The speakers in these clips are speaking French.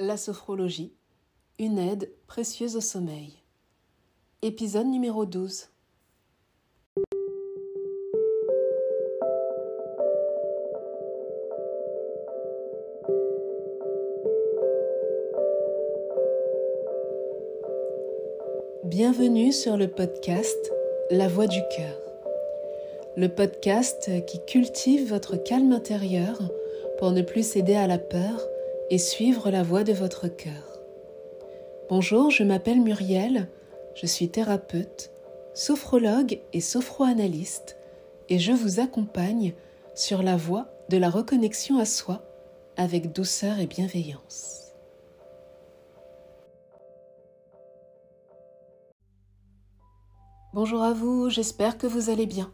La sophrologie, une aide précieuse au sommeil. Épisode numéro 12. Bienvenue sur le podcast La Voix du cœur. Le podcast qui cultive votre calme intérieur pour ne plus céder à la peur et suivre la voie de votre cœur. Bonjour, je m'appelle Muriel, je suis thérapeute, sophrologue et sophroanalyste et je vous accompagne sur la voie de la reconnexion à soi avec douceur et bienveillance. Bonjour à vous, j'espère que vous allez bien.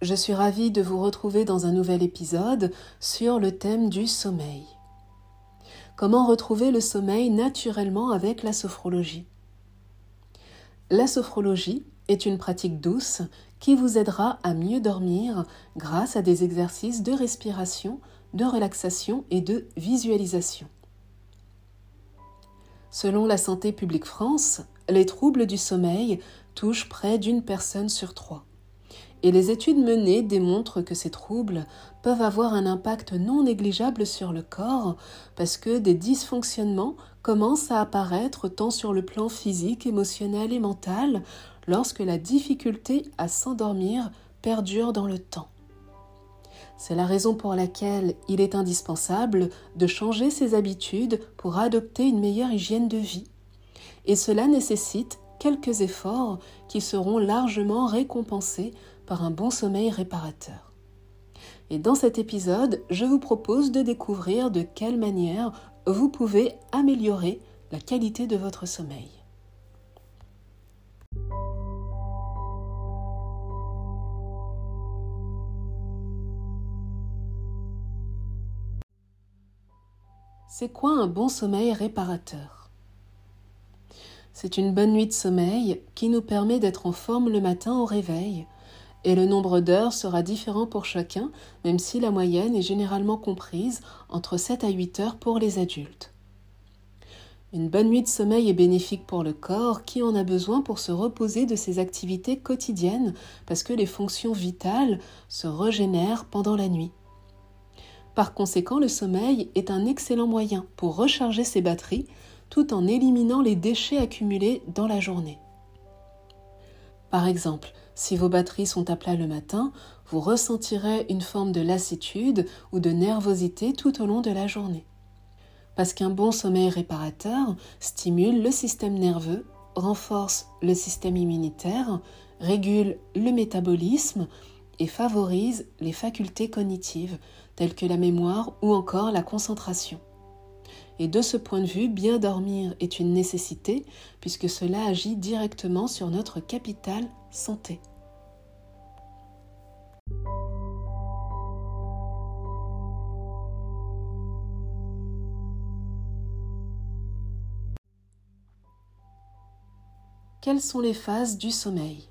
Je suis ravie de vous retrouver dans un nouvel épisode sur le thème du sommeil. Comment retrouver le sommeil naturellement avec la sophrologie La sophrologie est une pratique douce qui vous aidera à mieux dormir grâce à des exercices de respiration, de relaxation et de visualisation. Selon la Santé publique France, les troubles du sommeil touchent près d'une personne sur trois et les études menées démontrent que ces troubles peuvent avoir un impact non négligeable sur le corps parce que des dysfonctionnements commencent à apparaître tant sur le plan physique, émotionnel et mental lorsque la difficulté à s'endormir perdure dans le temps. C'est la raison pour laquelle il est indispensable de changer ses habitudes pour adopter une meilleure hygiène de vie. Et cela nécessite quelques efforts qui seront largement récompensés par un bon sommeil réparateur. Et dans cet épisode, je vous propose de découvrir de quelle manière vous pouvez améliorer la qualité de votre sommeil. C'est quoi un bon sommeil réparateur? C'est une bonne nuit de sommeil qui nous permet d'être en forme le matin au réveil, et le nombre d'heures sera différent pour chacun, même si la moyenne est généralement comprise entre 7 à 8 heures pour les adultes. Une bonne nuit de sommeil est bénéfique pour le corps qui en a besoin pour se reposer de ses activités quotidiennes parce que les fonctions vitales se régénèrent pendant la nuit. Par conséquent, le sommeil est un excellent moyen pour recharger ses batteries tout en éliminant les déchets accumulés dans la journée. Par exemple, si vos batteries sont à plat le matin, vous ressentirez une forme de lassitude ou de nervosité tout au long de la journée. Parce qu'un bon sommeil réparateur stimule le système nerveux, renforce le système immunitaire, régule le métabolisme et favorise les facultés cognitives telles que la mémoire ou encore la concentration. Et de ce point de vue, bien dormir est une nécessité puisque cela agit directement sur notre capital santé. Quelles sont les phases du sommeil?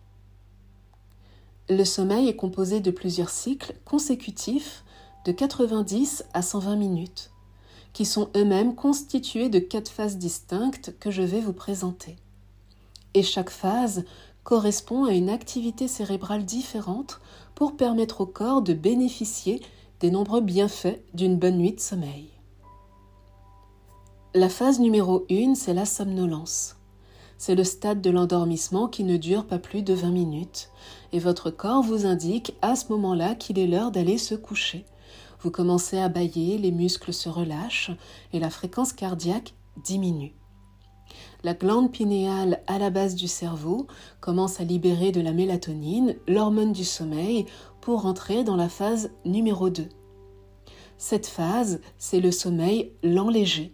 Le sommeil est composé de plusieurs cycles consécutifs de 90 à 120 minutes qui sont eux-mêmes constitués de quatre phases distinctes que je vais vous présenter. Et chaque phase correspond à une activité cérébrale différente pour permettre au corps de bénéficier des nombreux bienfaits d'une bonne nuit de sommeil. La phase numéro 1, c'est la somnolence. C'est le stade de l'endormissement qui ne dure pas plus de 20 minutes, et votre corps vous indique à ce moment-là qu'il est l'heure d'aller se coucher. Vous commencez à bailler, les muscles se relâchent et la fréquence cardiaque diminue. La glande pinéale à la base du cerveau commence à libérer de la mélatonine, l'hormone du sommeil, pour entrer dans la phase numéro 2. Cette phase, c'est le sommeil lent léger.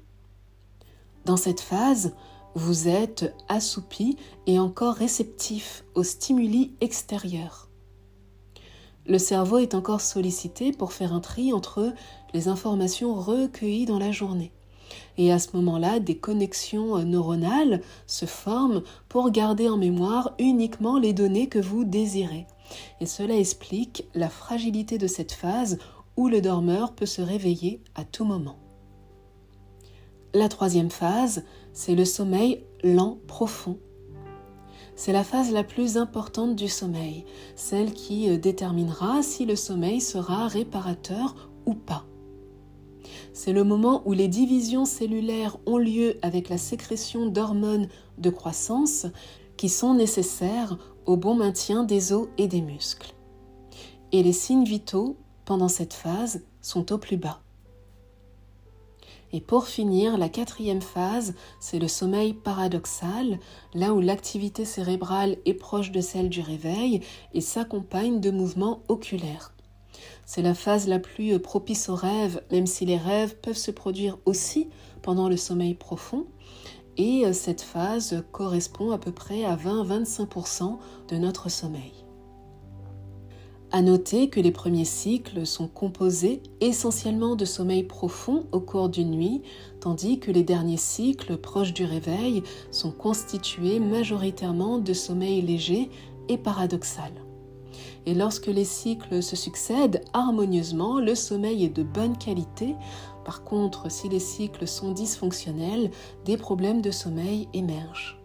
Dans cette phase, vous êtes assoupi et encore réceptif aux stimuli extérieurs le cerveau est encore sollicité pour faire un tri entre les informations recueillies dans la journée. Et à ce moment-là, des connexions neuronales se forment pour garder en mémoire uniquement les données que vous désirez. Et cela explique la fragilité de cette phase où le dormeur peut se réveiller à tout moment. La troisième phase, c'est le sommeil lent profond. C'est la phase la plus importante du sommeil, celle qui euh, déterminera si le sommeil sera réparateur ou pas. C'est le moment où les divisions cellulaires ont lieu avec la sécrétion d'hormones de croissance qui sont nécessaires au bon maintien des os et des muscles. Et les signes vitaux pendant cette phase sont au plus bas. Et pour finir, la quatrième phase, c'est le sommeil paradoxal, là où l'activité cérébrale est proche de celle du réveil et s'accompagne de mouvements oculaires. C'est la phase la plus propice aux rêves, même si les rêves peuvent se produire aussi pendant le sommeil profond. Et cette phase correspond à peu près à 20-25% de notre sommeil. À noter que les premiers cycles sont composés essentiellement de sommeil profond au cours d'une nuit, tandis que les derniers cycles proches du réveil sont constitués majoritairement de sommeil léger et paradoxal. Et lorsque les cycles se succèdent harmonieusement, le sommeil est de bonne qualité. Par contre, si les cycles sont dysfonctionnels, des problèmes de sommeil émergent.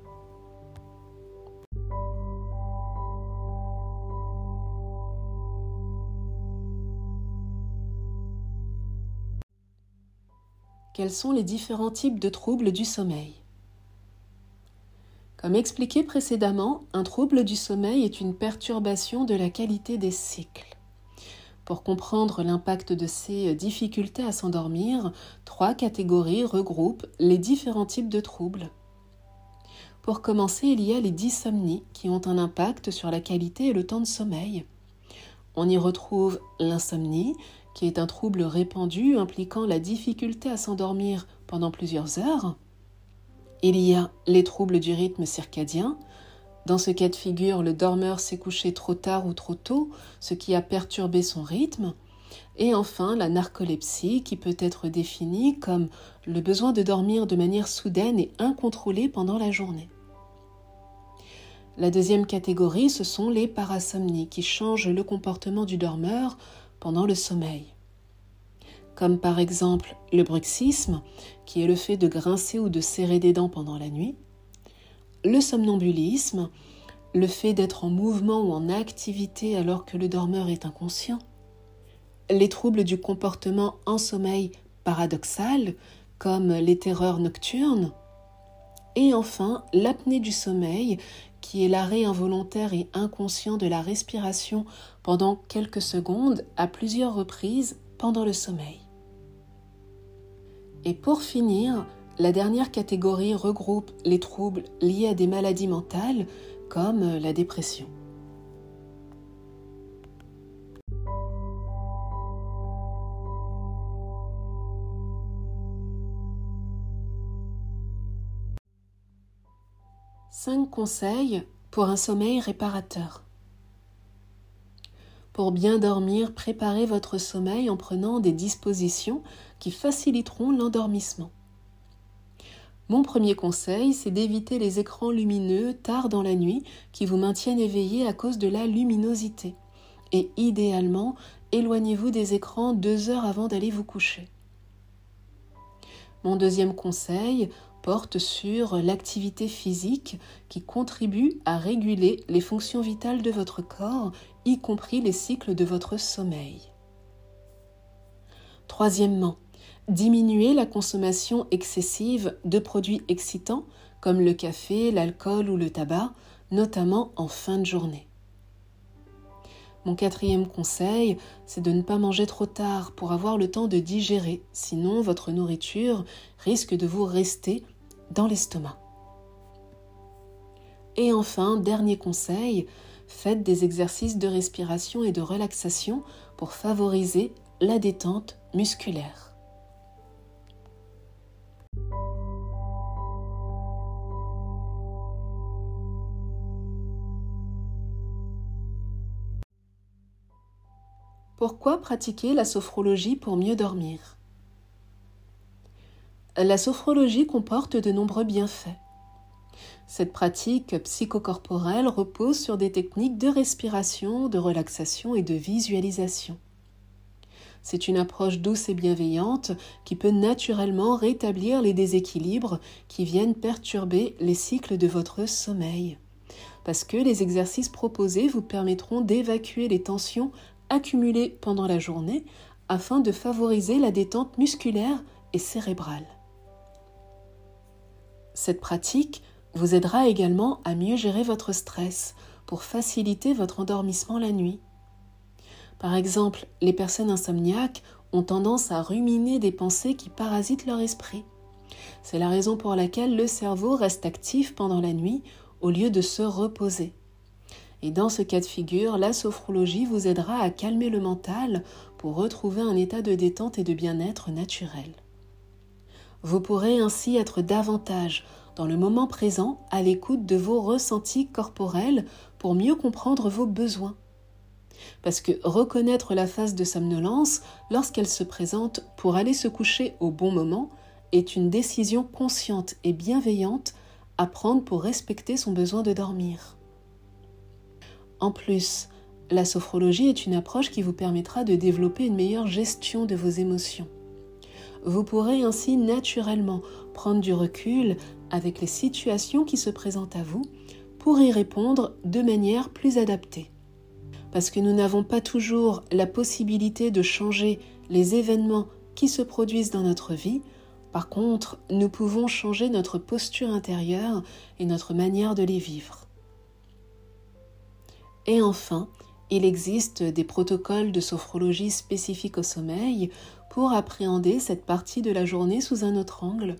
Quels sont les différents types de troubles du sommeil Comme expliqué précédemment, un trouble du sommeil est une perturbation de la qualité des cycles. Pour comprendre l'impact de ces difficultés à s'endormir, trois catégories regroupent les différents types de troubles. Pour commencer, il y a les dysomnies qui ont un impact sur la qualité et le temps de sommeil. On y retrouve l'insomnie, qui est un trouble répandu impliquant la difficulté à s'endormir pendant plusieurs heures. Il y a les troubles du rythme circadien. Dans ce cas de figure, le dormeur s'est couché trop tard ou trop tôt, ce qui a perturbé son rythme. Et enfin, la narcolepsie, qui peut être définie comme le besoin de dormir de manière soudaine et incontrôlée pendant la journée. La deuxième catégorie, ce sont les parasomnies, qui changent le comportement du dormeur pendant le sommeil. Comme par exemple le bruxisme, qui est le fait de grincer ou de serrer des dents pendant la nuit, le somnambulisme, le fait d'être en mouvement ou en activité alors que le dormeur est inconscient, les troubles du comportement en sommeil paradoxal, comme les terreurs nocturnes, et enfin l'apnée du sommeil, qui est l'arrêt involontaire et inconscient de la respiration pendant quelques secondes à plusieurs reprises pendant le sommeil. Et pour finir, la dernière catégorie regroupe les troubles liés à des maladies mentales comme la dépression. Cinq conseils pour un sommeil réparateur. Pour bien dormir, préparez votre sommeil en prenant des dispositions qui faciliteront l'endormissement. Mon premier conseil, c'est d'éviter les écrans lumineux tard dans la nuit qui vous maintiennent éveillé à cause de la luminosité. Et idéalement, éloignez-vous des écrans deux heures avant d'aller vous coucher. Mon deuxième conseil, porte sur l'activité physique qui contribue à réguler les fonctions vitales de votre corps, y compris les cycles de votre sommeil. Troisièmement, diminuer la consommation excessive de produits excitants comme le café, l'alcool ou le tabac, notamment en fin de journée. Mon quatrième conseil, c'est de ne pas manger trop tard pour avoir le temps de digérer, sinon votre nourriture risque de vous rester dans l'estomac. Et enfin, dernier conseil, faites des exercices de respiration et de relaxation pour favoriser la détente musculaire. Pourquoi pratiquer la sophrologie pour mieux dormir? La sophrologie comporte de nombreux bienfaits. Cette pratique psychocorporelle repose sur des techniques de respiration, de relaxation et de visualisation. c'est une approche douce et bienveillante qui peut naturellement rétablir les déséquilibres qui viennent perturber les cycles de votre sommeil. Parce que les exercices proposés vous permettront d'évacuer les tensions accumulées pendant la journée afin de favoriser la détente musculaire et cérébrale. Cette pratique vous aidera également à mieux gérer votre stress pour faciliter votre endormissement la nuit. Par exemple, les personnes insomniaques ont tendance à ruminer des pensées qui parasitent leur esprit. C'est la raison pour laquelle le cerveau reste actif pendant la nuit au lieu de se reposer. Et dans ce cas de figure, la sophrologie vous aidera à calmer le mental pour retrouver un état de détente et de bien-être naturel. Vous pourrez ainsi être davantage dans le moment présent à l'écoute de vos ressentis corporels pour mieux comprendre vos besoins. Parce que reconnaître la phase de somnolence lorsqu'elle se présente pour aller se coucher au bon moment est une décision consciente et bienveillante à prendre pour respecter son besoin de dormir. En plus, la sophrologie est une approche qui vous permettra de développer une meilleure gestion de vos émotions. Vous pourrez ainsi naturellement prendre du recul avec les situations qui se présentent à vous pour y répondre de manière plus adaptée parce que nous n'avons pas toujours la possibilité de changer les événements qui se produisent dans notre vie, par contre, nous pouvons changer notre posture intérieure et notre manière de les vivre. Et enfin, il existe des protocoles de sophrologie spécifiques au sommeil pour appréhender cette partie de la journée sous un autre angle.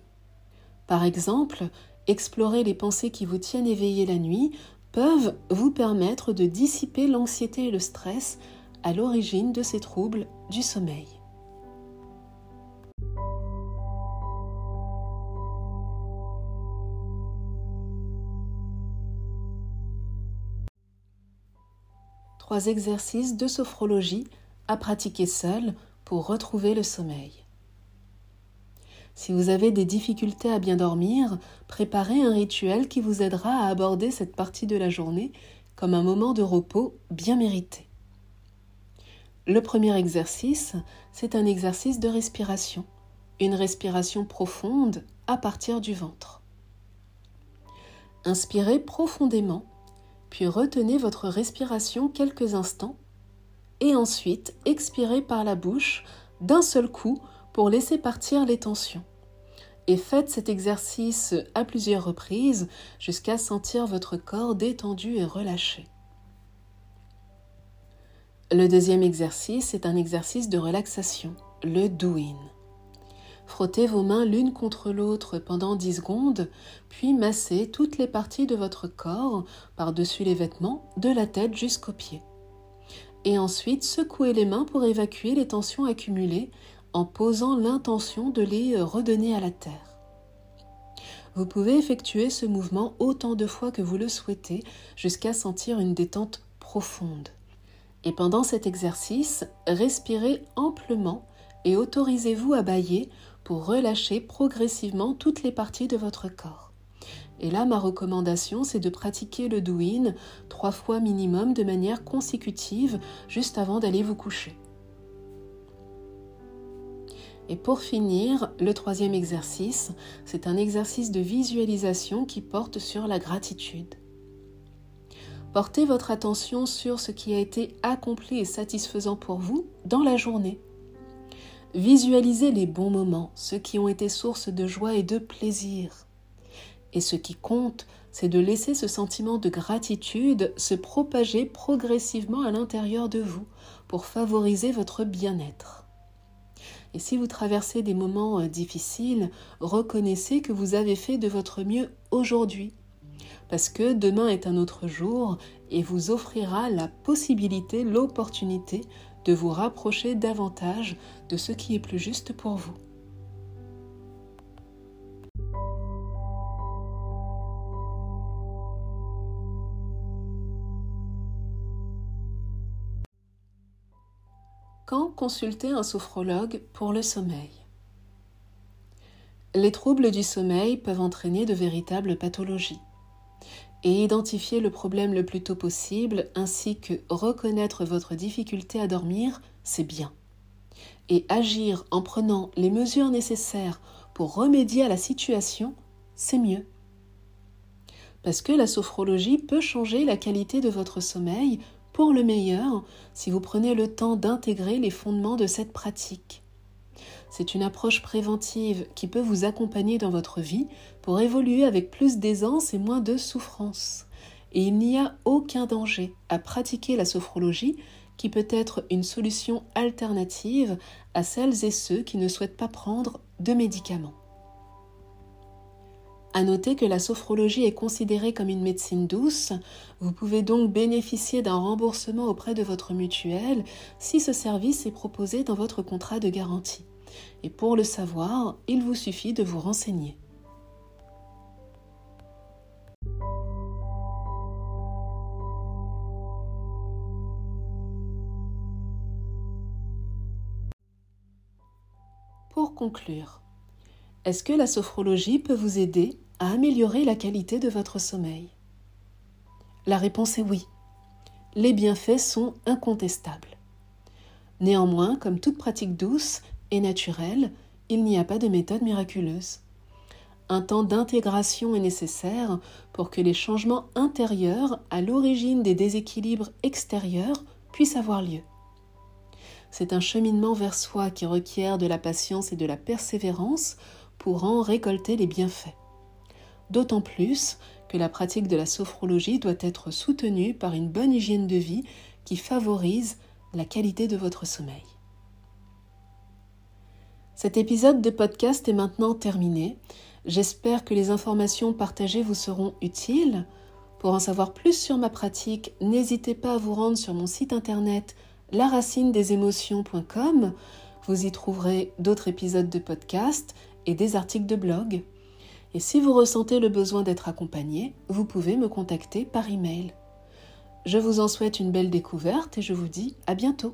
Par exemple, explorer les pensées qui vous tiennent éveillé la nuit peuvent vous permettre de dissiper l'anxiété et le stress à l'origine de ces troubles du sommeil. Trois exercices de sophrologie à pratiquer seul pour retrouver le sommeil. Si vous avez des difficultés à bien dormir, préparez un rituel qui vous aidera à aborder cette partie de la journée comme un moment de repos bien mérité. Le premier exercice, c'est un exercice de respiration, une respiration profonde à partir du ventre. Inspirez profondément, puis retenez votre respiration quelques instants, et ensuite expirez par la bouche d'un seul coup pour laisser partir les tensions. Et faites cet exercice à plusieurs reprises jusqu'à sentir votre corps détendu et relâché. Le deuxième exercice est un exercice de relaxation, le do-in. Frottez vos mains l'une contre l'autre pendant 10 secondes, puis massez toutes les parties de votre corps par-dessus les vêtements, de la tête jusqu'aux pieds. Et ensuite, secouez les mains pour évacuer les tensions accumulées en posant l'intention de les redonner à la terre. Vous pouvez effectuer ce mouvement autant de fois que vous le souhaitez jusqu'à sentir une détente profonde. Et pendant cet exercice, respirez amplement et autorisez-vous à bailler pour relâcher progressivement toutes les parties de votre corps. Et là, ma recommandation, c'est de pratiquer le douin trois fois minimum de manière consécutive juste avant d'aller vous coucher. Et pour finir, le troisième exercice, c'est un exercice de visualisation qui porte sur la gratitude. Portez votre attention sur ce qui a été accompli et satisfaisant pour vous dans la journée. Visualisez les bons moments, ceux qui ont été source de joie et de plaisir. Et ce qui compte, c'est de laisser ce sentiment de gratitude se propager progressivement à l'intérieur de vous pour favoriser votre bien-être. Et si vous traversez des moments euh, difficiles, reconnaissez que vous avez fait de votre mieux aujourd'hui. Parce que demain est un autre jour et vous offrira la possibilité, l'opportunité de vous rapprocher davantage de ce qui est plus juste pour vous. Quand consulter un sophrologue pour le sommeil? Les troubles du sommeil peuvent entraîner de véritables pathologies. Et identifier le problème le plus tôt possible ainsi que reconnaître votre difficulté à dormir, c'est bien. et agir en prenant les mesures nécessaires pour remédier à la situation, c'est mieux. Parce que la sophrologie peut changer la qualité de votre sommeil pour le meilleur si vous prenez le temps d'intégrer les fondements de cette pratique. C'est une approche préventive qui peut vous accompagner dans votre vie pour évoluer avec plus d'aisance et moins de souffrance. Et il n'y a aucun danger à pratiquer la sophrologie qui peut être une solution alternative à celles et ceux qui ne souhaitent pas prendre de médicaments. À noter que la sophrologie est considérée comme une médecine douce, vous pouvez donc bénéficier d'un remboursement auprès de votre mutuelle si ce service est proposé dans votre contrat de garantie. Et pour le savoir, il vous suffit de vous renseigner. Pour conclure, est-ce que la sophrologie peut vous aider? À améliorer la qualité de votre sommeil La réponse est oui. Les bienfaits sont incontestables. Néanmoins, comme toute pratique douce et naturelle, il n'y a pas de méthode miraculeuse. Un temps d'intégration est nécessaire pour que les changements intérieurs à l'origine des déséquilibres extérieurs puissent avoir lieu. C'est un cheminement vers soi qui requiert de la patience et de la persévérance pour en récolter les bienfaits. D'autant plus que la pratique de la sophrologie doit être soutenue par une bonne hygiène de vie qui favorise la qualité de votre sommeil. Cet épisode de podcast est maintenant terminé. J'espère que les informations partagées vous seront utiles. Pour en savoir plus sur ma pratique, n'hésitez pas à vous rendre sur mon site internet laracinedesémotions.com. Vous y trouverez d'autres épisodes de podcast et des articles de blog. Et si vous ressentez le besoin d'être accompagné, vous pouvez me contacter par email. Je vous en souhaite une belle découverte et je vous dis à bientôt.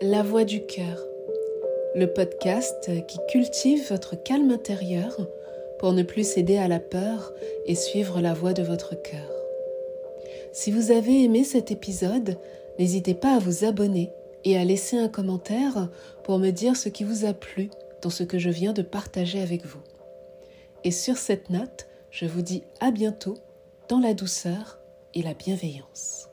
La voix du cœur, le podcast qui cultive votre calme intérieur pour ne plus céder à la peur et suivre la voix de votre cœur. Si vous avez aimé cet épisode, n'hésitez pas à vous abonner et à laisser un commentaire pour me dire ce qui vous a plu dans ce que je viens de partager avec vous. Et sur cette note, je vous dis à bientôt dans la douceur et la bienveillance.